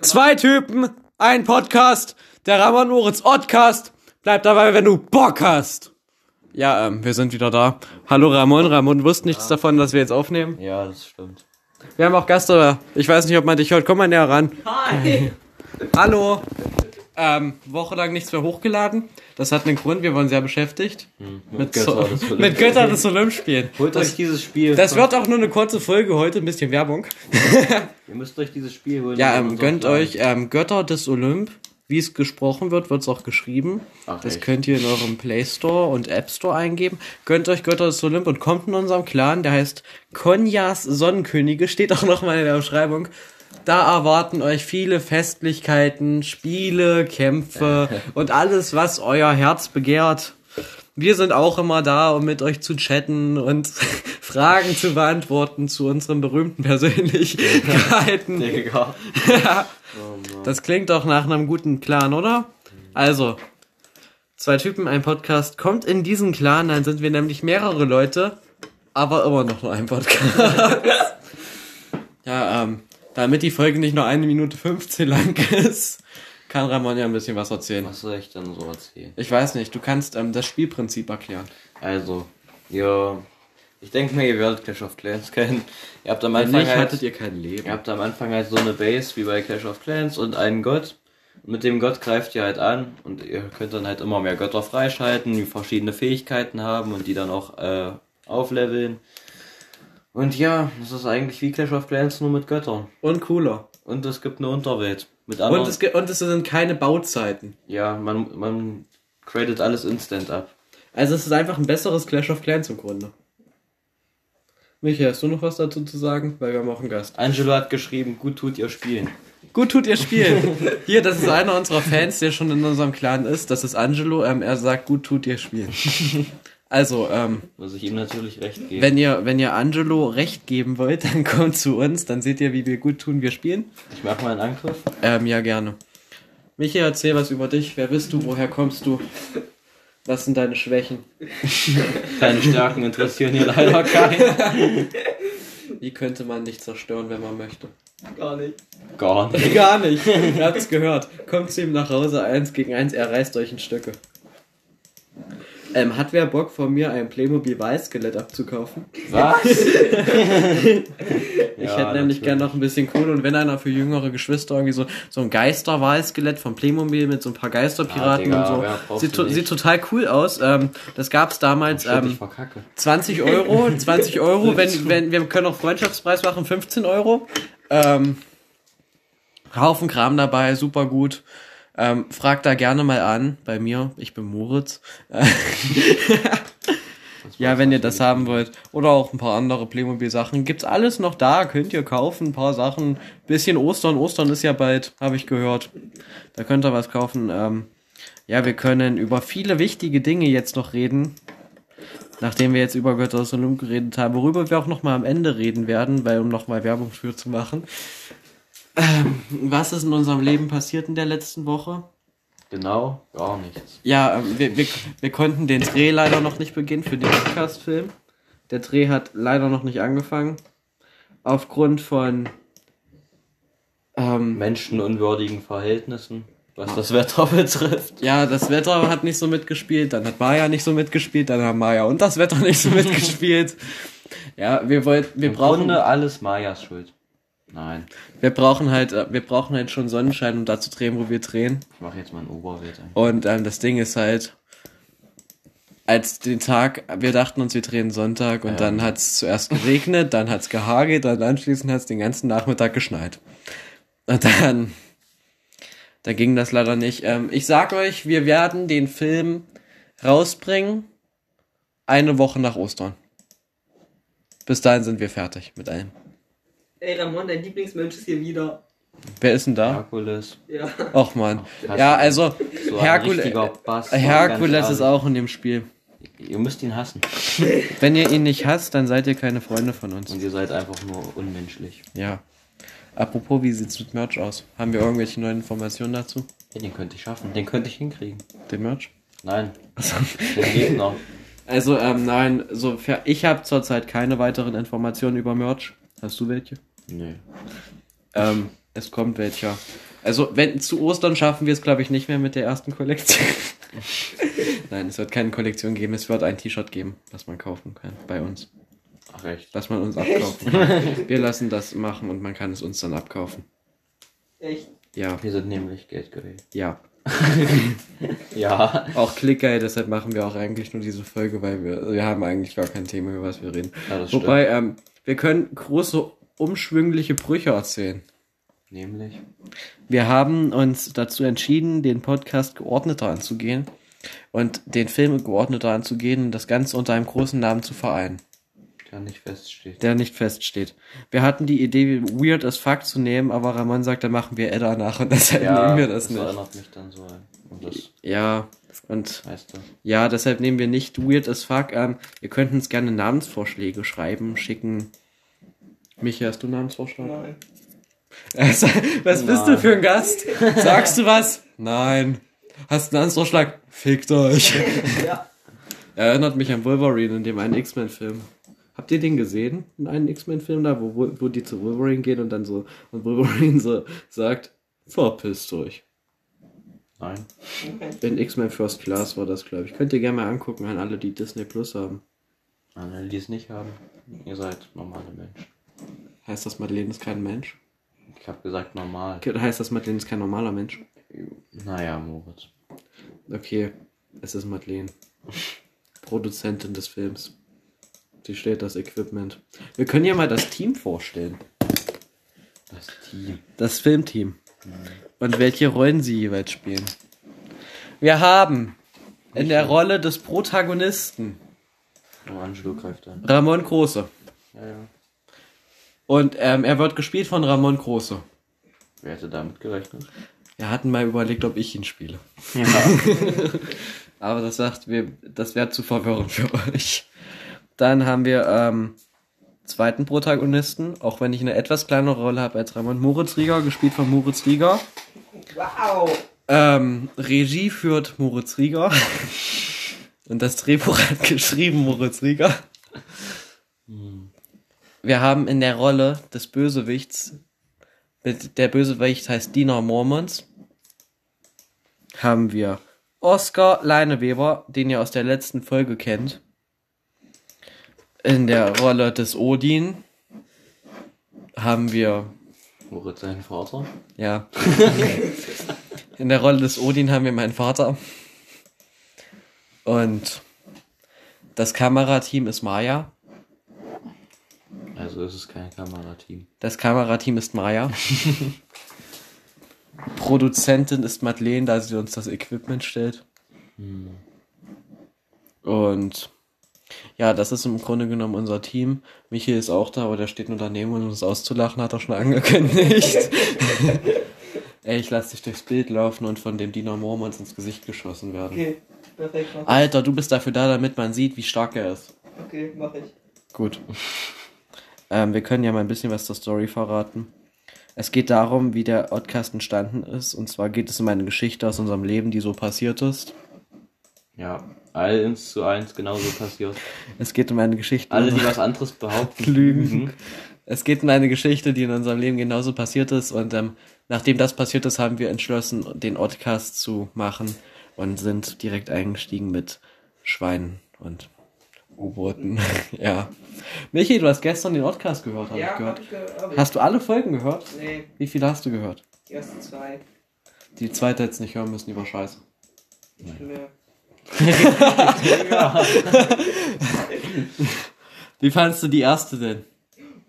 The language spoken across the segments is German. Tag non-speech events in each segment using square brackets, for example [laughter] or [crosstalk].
Zwei Typen, ein Podcast, der Ramon Moritz Oddcast. Bleib dabei, wenn du Bock hast. Ja, ähm, wir sind wieder da. Hallo Ramon. Ramon wusste nichts davon, dass wir jetzt aufnehmen. Ja, das stimmt. Wir haben auch Gast, aber ich weiß nicht, ob man dich hört. Komm mal näher ran. Hi! Hallo. Ähm, wochenlang nichts mehr hochgeladen. Das hat einen Grund, wir waren sehr beschäftigt. Mit, Götter so des Olymp. mit Götter des Olymp spielen. Holt euch dieses Spiel. Das wird auch nur eine kurze Folge heute, ein bisschen Werbung. [laughs] Ihr müsst euch dieses Spiel holen. Ja, ähm, gönnt euch ähm, Götter des Olymp. Wie es gesprochen wird, wird es auch geschrieben. Ach, das echt? könnt ihr in eurem Play Store und App Store eingeben. Gönnt euch Götter des Olymp und kommt in unserem Clan. Der heißt Konjas Sonnenkönige. Steht auch nochmal in der Beschreibung. Da erwarten euch viele Festlichkeiten, Spiele, Kämpfe [laughs] und alles, was euer Herz begehrt. Wir sind auch immer da, um mit euch zu chatten und [laughs] Fragen zu beantworten zu unseren berühmten Persönlichkeiten. [laughs] Digga. Das klingt doch nach einem guten Clan, oder? Also, zwei Typen, ein Podcast. Kommt in diesen Clan, dann sind wir nämlich mehrere Leute, aber immer noch nur ein Podcast. ja, ähm, damit die Folge nicht nur eine Minute 15 lang ist, kann Ramon ja ein bisschen was erzählen. Was soll ich denn so erzählen? Ich weiß nicht, du kannst ähm, das Spielprinzip erklären. Also, ihr. Ich denke mal, ihr werdet Clash of Clans [laughs] kennen. Ihr habt am Wenn Anfang nicht, halt, hattet ihr kein Leben. ihr habt am Anfang halt so eine Base wie bei Clash of Clans und einen Gott. Und mit dem Gott greift ihr halt an und ihr könnt dann halt immer mehr Götter freischalten, die verschiedene Fähigkeiten haben und die dann auch äh, aufleveln. Und ja, das ist eigentlich wie Clash of Clans nur mit Göttern. Und cooler. Und es gibt eine Unterwelt. Mit anderen. Und es, ge- und es sind keine Bauzeiten. Ja, man, man gradet alles instant ab. Also es ist einfach ein besseres Clash of Clans im Grunde. Michi, hast du noch was dazu zu sagen? Weil wir haben auch einen Gast. Angelo hat geschrieben, gut tut ihr spielen. Gut tut ihr spielen. [laughs] Hier, das ist einer unserer Fans, der schon in unserem Clan ist. Das ist Angelo. Ähm, er sagt, gut tut ihr spielen. [laughs] Also, ähm, Muss ich ihm natürlich recht geben. wenn ihr, wenn ihr Angelo recht geben wollt, [laughs] dann kommt zu uns. Dann seht ihr, wie wir gut tun, wir spielen. Ich mach mal einen Angriff. Ähm, ja, gerne. Michi, erzähl was über dich. Wer bist du? Woher kommst du? Was sind deine Schwächen? [laughs] Deine Stärken interessieren hier leider keinen. [laughs] Wie könnte man dich zerstören, wenn man möchte? Gar nicht. Gar nicht. Gar nicht. Ihr habt's gehört. Kommt zu ihm nach Hause, eins gegen eins, er reißt euch in Stücke. Ähm, hat wer Bock von mir ein Playmobil Weiß-Skelett abzukaufen? Was? [laughs] Ich hätte nämlich gern noch ein bisschen Kohle und wenn einer für jüngere Geschwister irgendwie so, so ein Geisterwahl-Skelett von Playmobil mit so ein paar Geisterpiraten Ah, Digga, und so. Sieht, to sieht total cool aus. Ähm, das gab's damals Shit, ich ähm, verkacke. 20 Euro, 20 [laughs] Euro, wenn, wenn, wir können auch Freundschaftspreis machen, 15 Euro. Ähm, Haufen Kram dabei, super gut. Ähm, frag da gerne mal an, bei mir, ich bin Moritz. Ja, wenn ihr das haben wollt. Oder auch ein paar andere Playmobil-Sachen. Gibt's alles noch da, könnt ihr kaufen, ein paar Sachen. Bisschen Ostern, Ostern ist ja bald, habe ich gehört. Da könnt ihr was kaufen. Ähm, ja, wir können über viele wichtige Dinge jetzt noch reden. Nachdem wir jetzt über Götter des Olymp geredet haben, worüber wir auch nochmal am Ende reden werden, weil um nochmal Werbung für zu machen. Ähm, was ist in unserem Leben passiert in der letzten Woche? Genau, gar nichts. Ja, ähm, wir, wir, wir konnten den Dreh leider noch nicht beginnen für den Podcast-Film. Der Dreh hat leider noch nicht angefangen. Aufgrund von ähm, Menschenunwürdigen Verhältnissen, was das Wetter [laughs] betrifft. ja, das Wetter hat nicht so mitgespielt, dann hat Maya nicht so mitgespielt, dann haben Maya und das Wetter nicht so mitgespielt. Ja, wir wollten, wir Im brauchen, Grunde alles Mayas Schuld. Nein, wir brauchen halt, äh, wir brauchen halt schon Sonnenschein, um da zu drehen, wo wir drehen. ich mache jetzt mal ein Oberwert ein. Und ähm, das Ding ist halt, als den Tag, wir dachten uns, wir drehen Sonntag und Ja. dann hat's zuerst geregnet, dann hat's gehagelt, dann anschließend hat's den ganzen Nachmittag geschneit. Und dann, da ging das leider nicht. Ähm, ich sag euch, wir werden den Film rausbringen, eine Woche nach Ostern. Bis dahin sind wir fertig mit allem. Ey, Ramon, dein Lieblingsmensch ist hier wieder. Wer ist denn da? Herkules. Ja. Och man. Ja, also So Bass. Herkules ganz ist auch in dem Spiel. Ihr müsst ihn hassen. [laughs] Wenn ihr ihn nicht hasst, dann seid ihr keine Freunde von uns. Und ihr seid einfach nur unmenschlich. Ja. Apropos, wie sieht's mit Merch aus? Haben wir irgendwelche neuen Informationen dazu? Ja, den könnte ich schaffen. Den könnte ich hinkriegen. Den Merch? Nein. Den Gegner. [laughs] Also, ähm, nein, so, ich habe zurzeit keine weiteren Informationen über Merch. Hast du welche? Nö. Ähm, es kommt welcher. Also, wenn zu Ostern schaffen wir es, glaube ich, nicht mehr mit der ersten Kollektion. [laughs] Nein, es wird keine Kollektion geben. Es wird ein T-Shirt geben, was man kaufen kann bei uns. Ach echt. Was man uns abkaufen kann. [laughs] Wir lassen das machen und man kann es uns dann abkaufen. Echt? Ja, Wir sind nämlich geldgeil. ja. [laughs] Ja. Auch Clickgeil, deshalb machen wir auch eigentlich nur diese Folge, weil wir, wir haben eigentlich gar kein Thema, über was wir reden. ja das Wobei, ähm, wir können große, umschwüngliche Brüche erzählen. Nämlich. Wir haben uns dazu entschieden, den Podcast geordneter anzugehen und den Film geordneter anzugehen und das Ganze unter einem großen Namen zu vereinen, Der nicht feststeht. der nicht feststeht. Wir hatten die Idee, Weird as Fuck zu nehmen, aber Ramon sagt, dann machen wir Edda nach und deshalb nehmen wir das, nicht. erinnert mich dann so an. Und das Ja, und weißt du. ja, deshalb nehmen wir nicht Weird as Fuck an. Ihr könnt uns gerne Namensvorschläge schreiben, schicken. Michi, hast du einen Namensvorschlag? Nein. Was was bist du Nein. für ein Gast? Sagst du was? Nein. Hast du einen Anschlag? Fickt euch. Ja. Erinnert mich an Wolverine in dem einen X-Men-Film. Habt ihr den gesehen? In einem X-Men-Film da, wo, wo, die zu Wolverine gehen und dann so, und Wolverine so sagt, verpisst euch. Nein. In X-Men First Class war das, glaube ich. Könnt ihr gerne mal angucken an alle, die Disney Plus haben. An alle, die es nicht haben. Ihr seid normale Menschen. Heißt das, Madeleine ist kein Mensch? Ich habe gesagt normal. Heißt das, Madeleine ist kein normaler Mensch? Naja, Moritz. Okay, es ist Madeleine. Produzentin des Films. Sie stellt das Equipment. Wir können ja mal das Team vorstellen. Das Team. Das Filmteam. Und welche Rollen sie jeweils spielen. Wir haben in der Rolle des Protagonisten Oh, Angelo greift an. Ramon Große. Ja, ja. Und ähm, er wird gespielt von Ramon Große. Wer hätte damit gerechnet? Wir hatten mal überlegt, ob ich ihn spiele. Ja. [laughs] Aber das sagt, wir, das wäre zu verwirrend für euch. Dann haben wir ähm, zweiten Protagonisten, auch wenn ich eine etwas kleinere Rolle habe als Ramon Moritz Rieger, gespielt von Moritz Rieger. Wow. Ähm, Regie führt Moritz Rieger. Und das Drehbuch hat [laughs] geschrieben Moritz Rieger. Wir haben in der Rolle des Bösewichts, mit- der Bösewicht heißt Dina Mormons, haben wir Oskar Leineweber, den ihr aus der letzten Folge kennt. In der Rolle des Odin haben wir Moritz sein Vater. ja. [laughs] In der Rolle des Odin haben wir meinen Vater. Und das Kamerateam ist Maya. Also ist es kein Kamerateam. Das Kamerateam ist Maya. Produzentin ist Madeleine, da sie uns das Equipment stellt. Und ja, das ist im Grunde genommen unser Team. Michi ist auch da, aber der steht nur daneben, um uns auszulachen, hat er schon angekündigt. [laughs] Ey, ich lass dich durchs Bild laufen und von dem Dino Mormons ins Gesicht geschossen werden. Okay. Perfekt. Alter, du bist dafür da, damit man sieht, wie stark er ist. Okay, mach ich. Gut. Ähm, wir können ja mal ein bisschen was zur Story verraten. Es geht darum, wie der Podcast entstanden ist. Und zwar geht es um eine Geschichte aus unserem Leben, die so passiert ist. Ja, eins zu eins genauso passiert. Es geht um eine Geschichte. Alle, die was anderes behaupten, [laughs] Lügen. Es geht um eine Geschichte, die in unserem Leben genauso passiert ist. Und ähm, nachdem das passiert ist, haben wir entschlossen, den Podcast zu machen und sind direkt eingestiegen mit Schweinen und U-Booten. [laughs] ja. Michi, du hast gestern den Podcast gehört, habe Ja, ich hab gehört. ich gehört. hab ich. Hast du alle Folgen gehört? Nee, Wie viele hast du gehört? die ersten zwei. Die zweite jetzt nicht hören müssen, die war scheiße. Nicht mehr. [laughs] Wie fandest du die erste denn?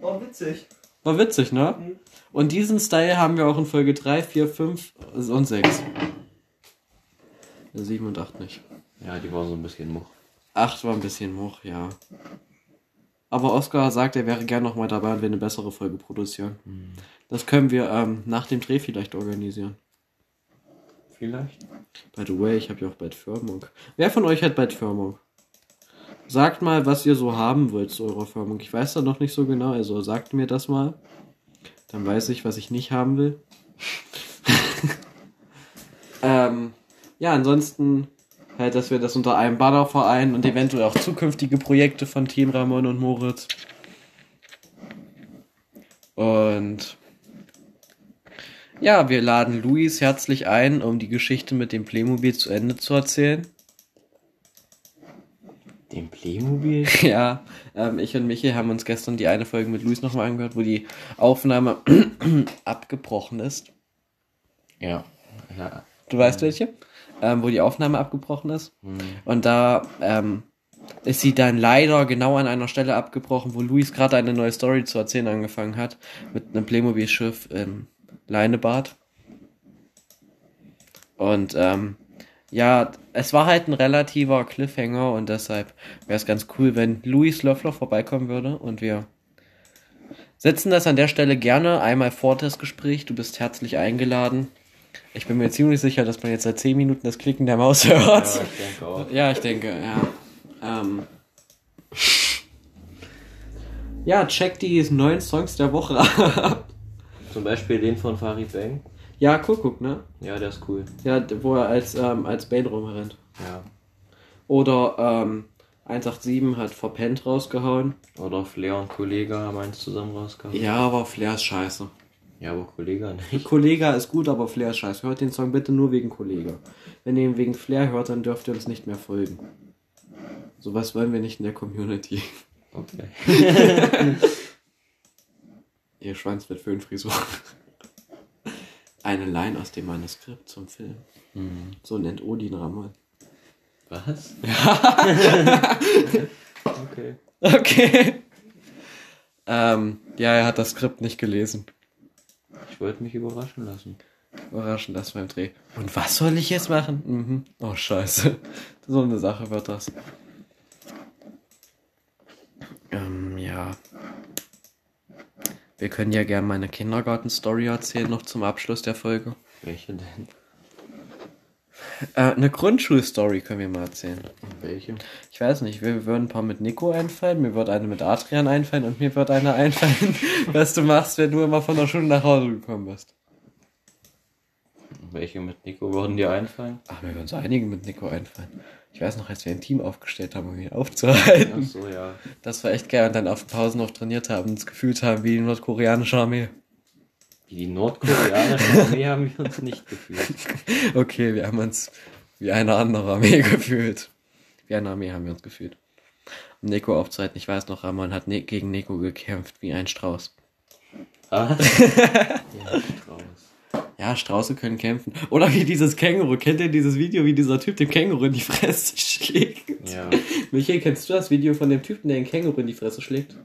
Oh, witzig. War witzig, ne? Mhm. Und diesen Style haben wir auch in Folge 3, 4, 5 und 6. 7 und 8 nicht. Ja, die war so ein bisschen much. 8 war ein bisschen hoch, ja. Aber Oscar sagt, er wäre gern nochmal dabei und wir eine bessere Folge produzieren. Das können wir ähm, nach dem Dreh vielleicht organisieren. Vielleicht? By the way, ich habe ja auch bald Firmung. Wer von euch hat bald Firmung? Sagt mal, was ihr so haben wollt zu eurer Firmung. Ich weiß da noch nicht so genau, also sagt mir das mal. Dann weiß ich, was ich nicht haben will. [laughs] ähm, ja, ansonsten dass wir das unter einem Banner vereinen und eventuell auch zukünftige Projekte von Team Ramon und Moritz. Und Ja, wir laden Luis herzlich ein, um die Geschichte mit dem Playmobil zu Ende zu erzählen. Den Playmobil? [laughs] Ja, ähm, ich und Michi haben uns gestern die eine Folge mit Luis nochmal angehört, wo die Aufnahme [clears throat] abgebrochen ist. Ja. Ja. Du weißt welche? Ähm, wo die Aufnahme abgebrochen ist. Und da ähm, ist sie dann leider genau an einer Stelle abgebrochen, wo Luis gerade eine neue Story zu erzählen angefangen hat. Mit einem Playmobil-Schiff im Leinebad. Und ähm, ja, es war halt ein relativer Cliffhanger und deshalb wäre es ganz cool, wenn Luis Löffler vorbeikommen würde und wir setzen das an der Stelle gerne einmal vor das Gespräch. Du bist herzlich eingeladen. Ich bin mir ziemlich sicher, dass man jetzt seit 10 Minuten das Klicken der Maus hört. Ja, [laughs] ich denke auch. Ja, ich denke, ja. Ähm. Ja, check die neuen Songs der Woche ab. [laughs] Zum Beispiel den von Farid Bang. Ja, Kuckuck, ne? Ja, der ist cool. Ja, wo er als, ähm, als Bane rumrennt. Ja. Oder ähm, 187 hat Verpennt rausgehauen. Oder Flair und Kollege haben eins zusammen rausgehauen. Ja, aber Flair ist scheiße. Ja, aber Kollege nicht. [laughs] Kollega ist gut, aber Flair ist scheiße. Hört den Song bitte nur wegen Kollega. Wenn ihr ihn wegen Flair hört, dann dürft ihr uns nicht mehr folgen. Sowas wollen wir nicht in der Community. Okay. [laughs] Ihr Schwanz mit Föhnfrisur. Eine Line aus dem Manuskript zum Film. So nennt Odin Ramon. Was? [laughs] okay. Okay. Ähm, ja, er hat das Skript nicht gelesen. Ich wollte mich überraschen lassen. Überraschend, das beim Dreh. Und was soll ich jetzt machen? Mhm. Oh, scheiße. So eine Sache wird das. Ähm, ja. Wir können ja gerne meine Kindergarten-Story erzählen, noch zum Abschluss der Folge. Welche denn? Äh, eine Grundschulstory können wir mal erzählen. Welche? Ich weiß nicht, mir würden ein paar mit Nico einfallen, mir wird eine mit Adrian einfallen und mir wird eine einfallen, [laughs] was du machst, wenn du immer von der Schule nach Hause gekommen bist. Welche mit Nico würden dir einfallen? Ach, mir würden so einige mit Nico einfallen. Ich weiß noch, als wir ein Team aufgestellt haben, um ihn aufzuhalten. Ach so, ja. Das war echt geil und dann auf den Pausen noch trainiert haben und uns gefühlt haben wie die nordkoreanische Armee. Wie die nordkoreanische [laughs] Armee haben wir uns nicht gefühlt. Okay, wir haben uns wie eine andere Armee [laughs] gefühlt. Wie eine Armee haben wir uns gefühlt. Um Nico aufzuhalten, ich weiß noch, Ramon hat ne gegen Nico gekämpft wie ein Strauß. Ah? [laughs] ja, Strauß. Ja, Strauße können kämpfen. Oder wie dieses Känguru. Kennt ihr dieses Video, wie dieser Typ dem Känguru in die Fresse schlägt? Ja. Michael, kennst du das Video von dem Typen, der den Känguru in die Fresse schlägt?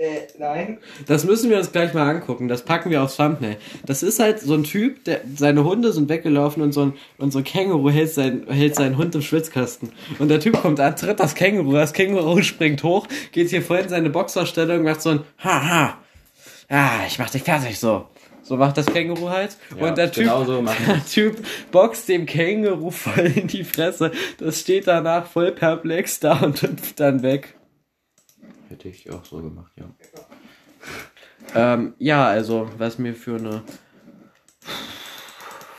Äh, nein. Das müssen wir uns gleich mal angucken. Das packen wir aufs Thumbnail. Das ist halt so ein Typ, der seine Hunde sind weggelaufen und so ein, und so ein Känguru hält, sein, hält seinen Hund im Schwitzkasten. Und der Typ kommt an, tritt das Känguru, das Känguru [laughs] springt hoch, geht hier voll in seine Boxerstellung, macht so ein Haha. Ah, ich mach dich fertig so. So macht das Känguru halt. Ja, und der Typ, genau so [laughs] der Typ boxt dem Känguru voll in die Fresse. Das steht danach voll perplex da und hüpft dann weg. Hätte ich auch so gemacht, ja. Ähm, ja, also, was mir für eine.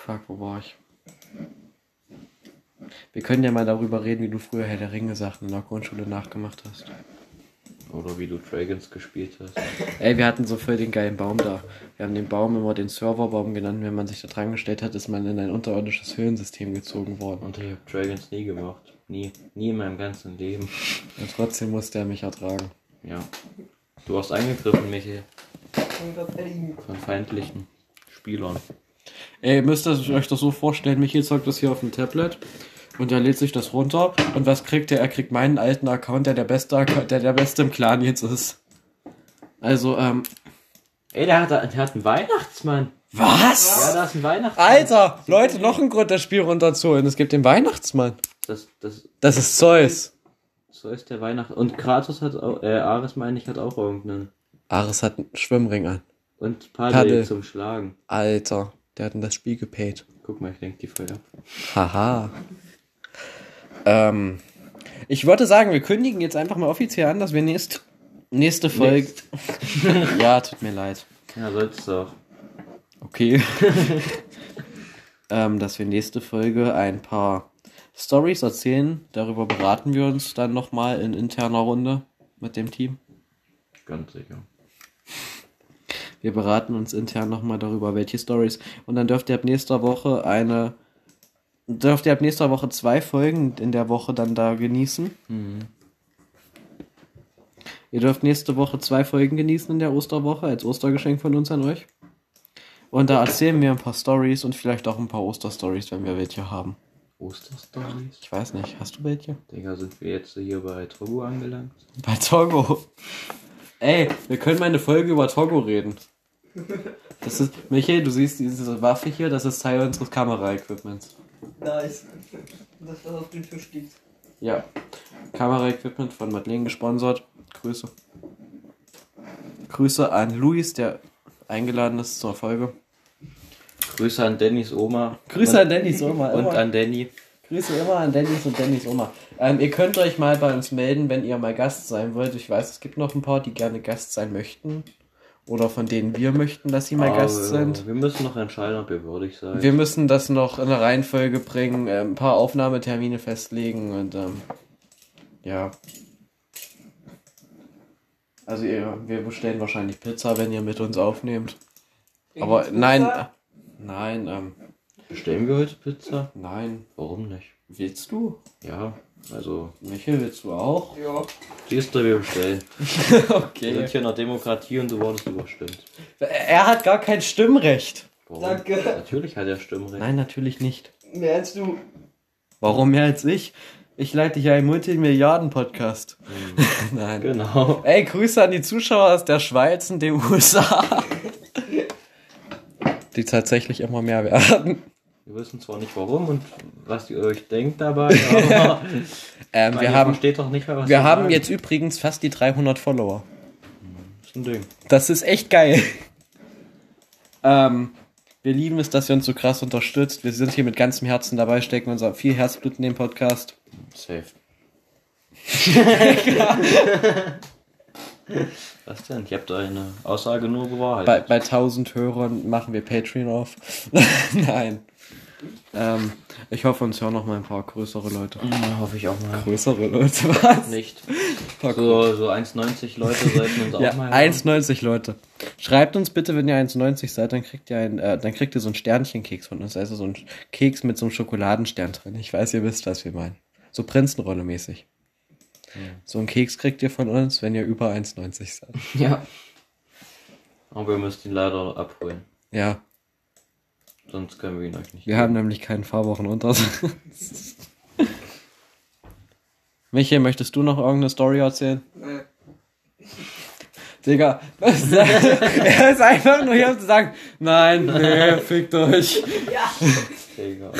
Fuck, wo war ich? Wir können ja mal darüber reden, wie du früher Herr der Ringe Sachen in der Grundschule nachgemacht hast. Oder wie du Dragons gespielt hast. Ey, wir hatten so voll den geilen Baum da. Wir haben den Baum immer den Serverbaum genannt. Wenn man sich da dran gestellt hat, ist man in ein unterirdisches Höhlensystem gezogen worden. Und ich habe Dragons nie gemacht. Nie. Nie in meinem ganzen Leben. Und trotzdem musste er mich ertragen. Ja. Du hast angegriffen, Michael. Von feindlichen Spielern. Ey, ihr müsst das- euch das so vorstellen, Michael zeugt das hier auf dem Tablet und er lädt sich das runter und was kriegt er? Er kriegt meinen alten Account, der der beste, Account- der der beste im Clan jetzt ist. Also, ähm, Ey, der hat, der hat einen Weihnachtsmann. was? Ja, da ist ein Weihnachtsmann. Alter, Leute, noch ein Grund, das Spiel runterzuholen. Es gibt den Weihnachtsmann. Das, das, Das ist Zeus. So ist der Weihnacht. Und Kratos hat auch, äh, Ares meine ich, hat auch irgendeinen. Ares hat einen Schwimmring an. Und Paddel, Paddel. zum Schlagen. Alter, der hat in das Spiel gepaid. Guck mal, ich denke die voll ab. Haha. Ähm, ich wollte sagen, wir kündigen jetzt einfach mal offiziell an, dass wir nächst, nächste Folge. [laughs] ja, tut mir leid. Ja, sollst du auch. Okay. [laughs] ähm, dass wir nächste Folge ein paar Stories erzählen. Darüber beraten wir uns dann nochmal in interner Runde mit dem Team. Ganz sicher. Wir beraten uns intern nochmal darüber, welche Stories. Und dann dürft ihr ab nächster Woche eine. Dürft ihr ab nächster Woche zwei Folgen in der Woche dann da genießen. Ihr dürft nächste Woche zwei Folgen genießen in der Osterwoche als Ostergeschenk von uns an euch. Und da erzählen wir ein paar Stories und vielleicht auch ein paar Osterstories, wenn wir welche haben. Osterstories. Ich weiß nicht, hast du welche? Digga, sind wir jetzt hier bei Togo angelangt? Bei Togo. Ey, wir können mal eine Folge über Togo reden. Das ist, Michael, du siehst diese Waffe hier, das ist Teil unseres Kameraequipments. Nice. Das, was auf dem Tisch liegt. Ja. Kameraequipment von Madeleine gesponsert. Grüße. Grüße an Luis, der eingeladen ist zur Folge. Grüße an Dannys Oma. Grüße an Dannys Oma. Und immer. an Danny. Grüße immer an Dennis und Dennis Oma. Ähm, ihr könnt euch mal bei uns melden, wenn ihr mal Gast sein wollt. Ich weiß, es gibt noch ein paar, die gerne Gast sein möchten. Oder von denen wir möchten, dass sie mal Aber Gast sind. Wir müssen noch entscheiden, ob ihr würdig seid. Wir müssen das noch in eine Reihenfolge bringen, äh, ein paar Aufnahmetermine festlegen und ähm, ja. Also ihr, wir bestellen wahrscheinlich Pizza, wenn ihr mit uns aufnehmt. Aber nein, äh, nein, ähm, Bestellen wir heute Pizza? nein. Warum nicht? Willst du? Ja, also, Michael, willst du auch? Ja. siehst du, wir bestellen. [laughs] Wir sind Okay. hier in der Demokratie und du wurdest überstimmt. Er hat gar kein Stimmrecht. Warum? Danke. Natürlich hat er Stimmrecht. Nein, natürlich nicht. Mehr als du. Warum mehr als ich? Ich leite hier einen Multimilliarden-Podcast. [laughs] Nein. Genau. Ey, Grüße an die Zuschauer aus der Schweiz und den [laughs] USA. Die tatsächlich immer mehr werden. Wir wissen zwar nicht warum und was ihr euch denkt dabei, aber [laughs] Ähm, wir haben, versteht doch nicht mehr, was wir haben jetzt übrigens fast die 300 Follower. Das ist ein Ding. Das ist echt geil. ähm, wir lieben es, dass ihr uns so krass unterstützt. Wir sind hier mit ganzem Herzen dabei, stecken unser viel Herzblut in den Podcast. Safe. [laughs] [laughs] [laughs] was denn? Ich habe eine Aussage nur bewahrheitet. Bei, bei 1000 Hörern machen wir Patreon auf. [laughs] Nein. Ähm, ich hoffe, uns hören noch mal ein paar größere Leute. Ja, hoffe ich auch mal. Größere Leute, was? Nicht. So, so 1,90 Leute sollten uns [laughs] auch Ja, mal hören. 1,90 Leute. Schreibt uns bitte, wenn ihr 1,90 seid, dann kriegt ihr ein, äh, dann kriegt ihr so einen Sternchtenkeks von uns. Also so ein Keks mit so einem Schokoladenstern drin. Ich weiß, ihr wisst, was wir meinen. So Prinzenrolle mäßig. So einen Keks kriegt ihr von uns, wenn ihr über 1,90 seid. Ja. [laughs] Aber wir müssen ihn leider abholen. Ja, Sonst können wir ihn euch nicht. wir haben nämlich keinen Fahrwochen unter uns. [laughs] Michael, möchtest du noch irgendeine Story erzählen? Nee. Digga, was, [laughs] er ist einfach nur hier um zu sagen, nein, nee, fickt euch. Egal.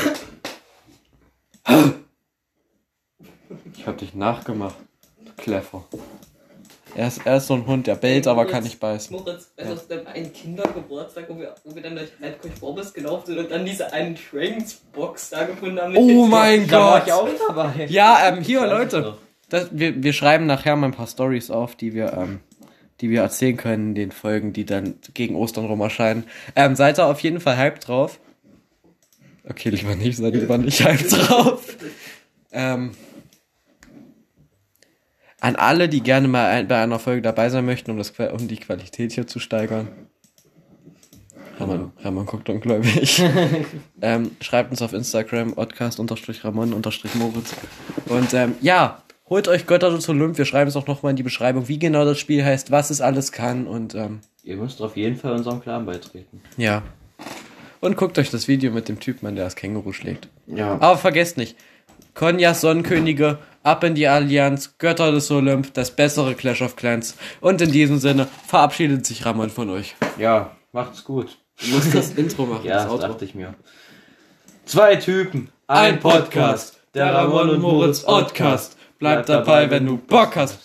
Ich hab dich nachgemacht. Du Clever. Er ist, er ist so ein Hund, der bellt, aber kann nicht beißen. Moritz, wenn aus dem einen Kindergeburtstag, wo wir, wo wir dann durch Halbkirch Bobbes gelaufen sind und dann diese einen Trains-Box da gefunden haben. mit Oh mein Da war Gott! ich auch dabei. Ja, ähm, hier, Leute. Das, wir, wir schreiben nachher mal ein paar Stories auf, die wir, ähm, die wir erzählen können in den Folgen, die dann gegen Ostern rum erscheinen. Ähm, seid ihr auf jeden Fall hyped drauf? Okay, lieber nicht, seid lieber nicht hyped drauf. [laughs] Ähm, an alle, die gerne mal ein, bei einer Folge dabei sein möchten, um, das, um die Qualität hier zu steigern. Ramon, Ramon guckt ungläubig. [laughs] ähm, schreibt uns auf Instagram, odcast-ramon-moritz. Und ähm, ja, holt euch Götter des Olymp. Wir schreiben es auch nochmal in die Beschreibung, wie genau das Spiel heißt, was es alles kann. Und ähm, Ihr müsst auf jeden Fall unserem Clan beitreten. ja. Und guckt euch das Video mit dem Typen an, der das Känguru schlägt. Ja. Aber vergesst nicht, Konjas Sonnenkönige, ab in die Allianz, Götter des Olymp, das bessere Clash of Clans. Und in diesem Sinne verabschiedet sich Ramon von euch. Ja, macht's gut. Du musst das Intro machen, Ja, das das dachte ich mir. Zwei Typen, Ein Podcast, der Ramon und Moritz Podcast. Bleibt dabei, wenn du Bock hast.